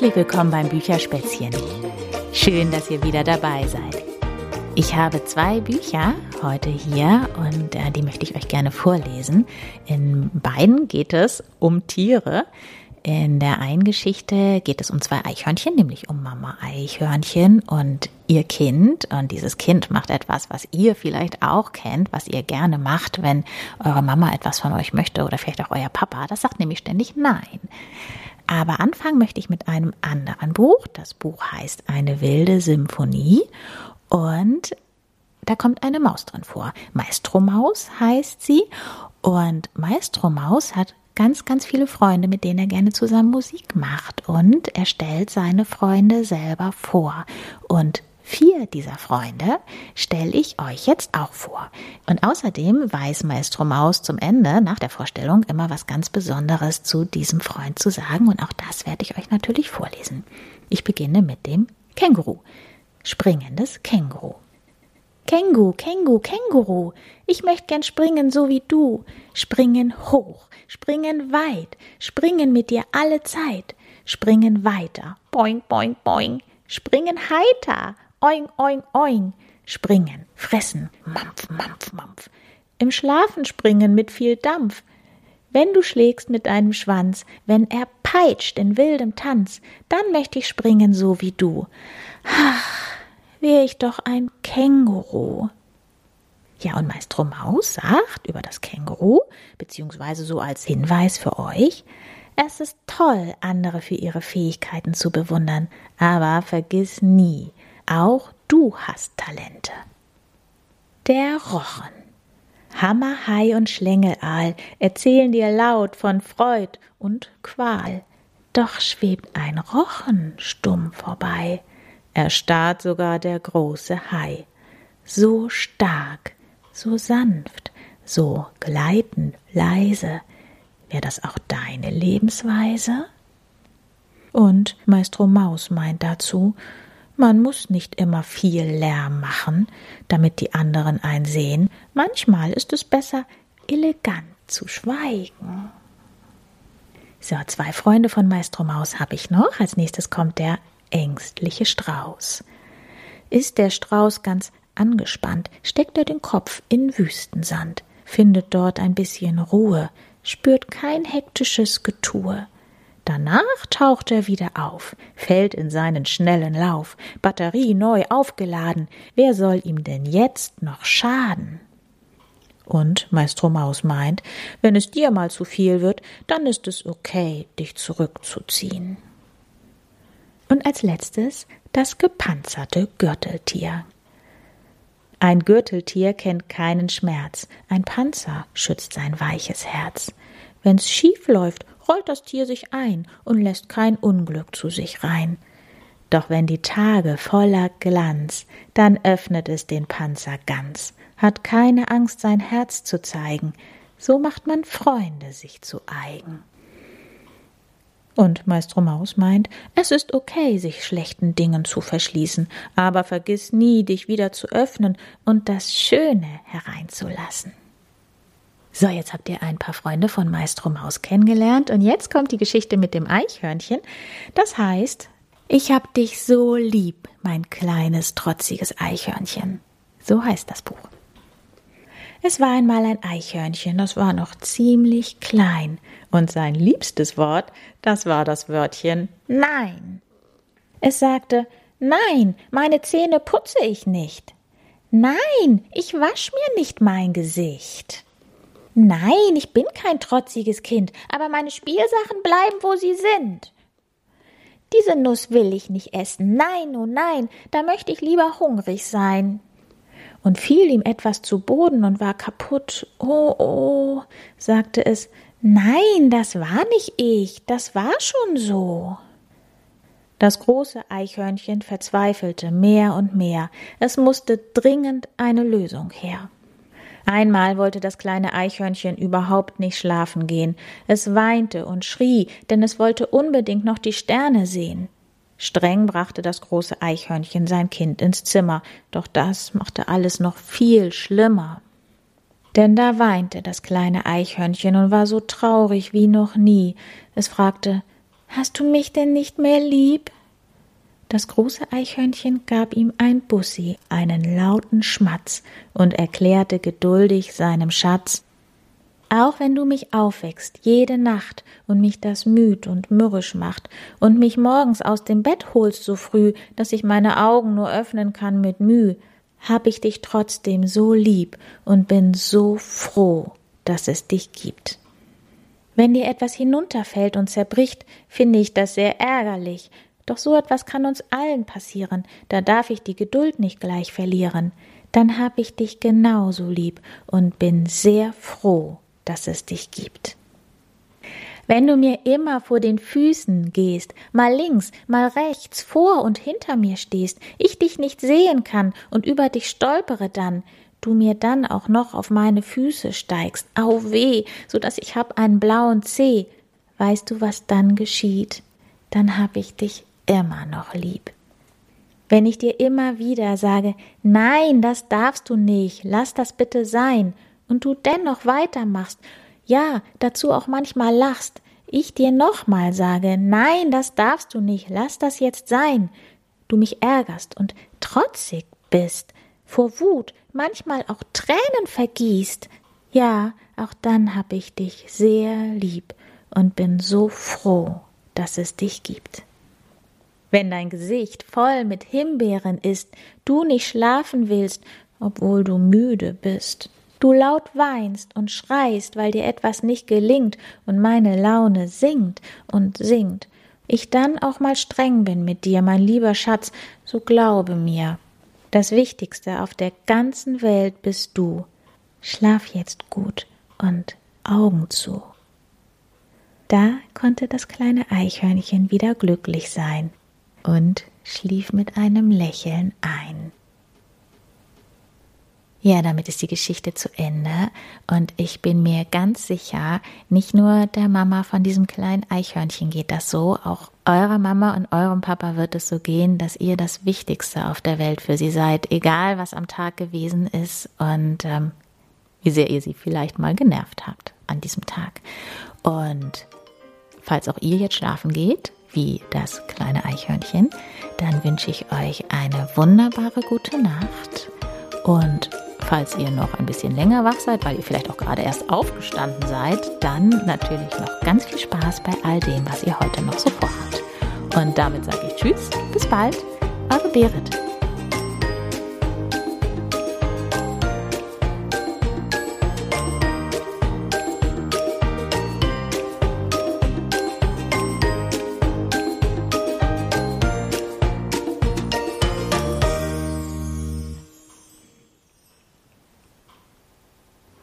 Herzlich willkommen beim Bücherspätzchen. Schön, dass ihr wieder dabei seid. Ich habe zwei Bücher heute hier und äh, die möchte ich euch gerne vorlesen. In beiden geht es um Tiere. In der einen Geschichte geht es um zwei Eichhörnchen, nämlich um Mama Eichhörnchen und ihr Kind. Und dieses Kind macht etwas, was ihr vielleicht auch kennt, was ihr gerne macht, wenn eure Mama etwas von euch möchte oder vielleicht auch euer Papa. Das sagt nämlich ständig Nein. Aber anfangen möchte ich mit einem anderen Buch. Das Buch heißt Eine wilde Symphonie und da kommt eine Maus drin vor. Maestro Maus heißt sie und Maestro Maus hat ganz, ganz viele Freunde, mit denen er gerne zusammen Musik macht und er stellt seine Freunde selber vor und Vier dieser Freunde stelle ich euch jetzt auch vor. Und außerdem weiß Maestro Maus zum Ende, nach der Vorstellung, immer was ganz Besonderes zu diesem Freund zu sagen. Und auch das werde ich euch natürlich vorlesen. Ich beginne mit dem Känguru. Springendes Känguru. Känguru, Känguru, Känguru, ich möchte gern springen so wie du. Springen hoch, springen weit, springen mit dir alle Zeit. Springen weiter, boing, boing, boing. Springen heiter, oing, oing, oing. Springen, fressen, mampf, mampf, mampf. Im Schlafen springen mit viel Dampf. Wenn du schlägst mit deinem Schwanz, wenn er peitscht in wildem Tanz, dann möchte ich springen so wie du. Ach, wär ich doch ein Känguru. Ja, und Maestro Maus sagt über das Känguru, beziehungsweise so als Hinweis für euch, es ist toll, andere für ihre Fähigkeiten zu bewundern, aber vergiss nie, auch du hast Talente. Der Rochen. Hammer, Hai und Schlängelaal erzählen dir laut von Freud und Qual. Doch schwebt ein Rochen stumm vorbei. Erstarrt sogar der große Hai. So stark, so sanft, so gleitend leise. Wär das auch deine Lebensweise? Und Maestro Maus meint dazu, man muss nicht immer viel Lärm machen, damit die anderen einsehen. Manchmal ist es besser, elegant zu schweigen. So, zwei Freunde von Maestro Maus habe ich noch. Als nächstes kommt der ängstliche Strauß. Ist der Strauß ganz angespannt, steckt er den Kopf in Wüstensand, findet dort ein bisschen Ruhe, spürt kein hektisches Getue. Danach taucht er wieder auf, fällt in seinen schnellen Lauf, Batterie neu aufgeladen. Wer soll ihm denn jetzt noch schaden? Und Maestro Maus meint, wenn es dir mal zu viel wird, dann ist es okay, dich zurückzuziehen. Und als letztes das gepanzerte Gürteltier. Ein Gürteltier kennt keinen Schmerz, ein Panzer schützt sein weiches Herz. Wenn's schief läuft rollt das Tier sich ein und lässt kein Unglück zu sich rein. Doch wenn die Tage voller Glanz, dann öffnet es den Panzer ganz, hat keine Angst, sein Herz zu zeigen, so macht man Freunde sich zu eigen. Und Maestro Maus meint, es ist okay, sich schlechten Dingen zu verschließen, aber vergiss nie, dich wieder zu öffnen und das Schöne hereinzulassen. So, jetzt habt ihr ein paar Freunde von Maestro Maus kennengelernt und jetzt kommt die Geschichte mit dem Eichhörnchen. Das heißt, ich hab dich so lieb, mein kleines, trotziges Eichhörnchen. So heißt das Buch. Es war einmal ein Eichhörnchen, das war noch ziemlich klein, und sein liebstes Wort, das war das Wörtchen Nein. Es sagte, Nein, meine Zähne putze ich nicht. Nein, ich wasch mir nicht mein Gesicht. Nein, ich bin kein trotziges Kind, aber meine Spielsachen bleiben, wo sie sind. Diese Nuss will ich nicht essen. Nein, oh nein, da möchte ich lieber hungrig sein. Und fiel ihm etwas zu Boden und war kaputt. Oh, oh, sagte es. Nein, das war nicht ich, das war schon so. Das große Eichhörnchen verzweifelte mehr und mehr. Es musste dringend eine Lösung her. Einmal wollte das kleine Eichhörnchen überhaupt nicht schlafen gehen. Es weinte und schrie, denn es wollte unbedingt noch die Sterne sehen. Streng brachte das große Eichhörnchen sein Kind ins Zimmer, doch das machte alles noch viel schlimmer. Denn da weinte das kleine Eichhörnchen und war so traurig wie noch nie. Es fragte hast du mich denn nicht mehr lieb? Das große Eichhörnchen gab ihm ein Bussi, einen lauten Schmatz und erklärte geduldig seinem Schatz auch wenn du mich aufweckst jede Nacht und mich das müd und mürrisch macht und mich morgens aus dem Bett holst so früh, dass ich meine Augen nur öffnen kann mit Müh, hab ich dich trotzdem so lieb und bin so froh, dass es dich gibt. Wenn dir etwas hinunterfällt und zerbricht, finde ich das sehr ärgerlich, doch so etwas kann uns allen passieren, da darf ich die Geduld nicht gleich verlieren, dann hab ich dich genauso lieb und bin sehr froh, dass es dich gibt. Wenn du mir immer vor den Füßen gehst, mal links, mal rechts, vor und hinter mir stehst, ich dich nicht sehen kann und über dich stolpere dann, du mir dann auch noch auf meine Füße steigst, au weh, so dass ich hab einen blauen Zeh, weißt du, was dann geschieht? Dann hab ich dich immer noch lieb. Wenn ich dir immer wieder sage, nein, das darfst du nicht, lass das bitte sein, und du dennoch weitermachst, ja, dazu auch manchmal lachst, ich dir nochmal sage, nein, das darfst du nicht, lass das jetzt sein, du mich ärgerst und trotzig bist, vor Wut manchmal auch Tränen vergießt, ja, auch dann hab ich dich sehr lieb und bin so froh, dass es dich gibt. Wenn dein Gesicht voll mit Himbeeren ist, du nicht schlafen willst, obwohl du müde bist, du laut weinst und schreist, weil dir etwas nicht gelingt und meine Laune singt und singt, ich dann auch mal streng bin mit dir, mein lieber Schatz, so glaube mir, das Wichtigste auf der ganzen Welt bist du. Schlaf jetzt gut und Augen zu. Da konnte das kleine Eichhörnchen wieder glücklich sein und schlief mit einem Lächeln ein. Ja, damit ist die Geschichte zu Ende. Und ich bin mir ganz sicher, nicht nur der Mama von diesem kleinen Eichhörnchen geht das so, auch eurer Mama und eurem Papa wird es so gehen, dass ihr das Wichtigste auf der Welt für sie seid, egal was am Tag gewesen ist und ähm, wie sehr ihr sie vielleicht mal genervt habt an diesem Tag. Und falls auch ihr jetzt schlafen geht, wie das kleine Eichhörnchen, dann wünsche ich euch eine wunderbare gute Nacht und Falls ihr noch ein bisschen länger wach seid, weil ihr vielleicht auch gerade erst aufgestanden seid, dann natürlich noch ganz viel Spaß bei all dem, was ihr heute noch so vorhabt. Und damit sage ich Tschüss, bis bald, eure Berit.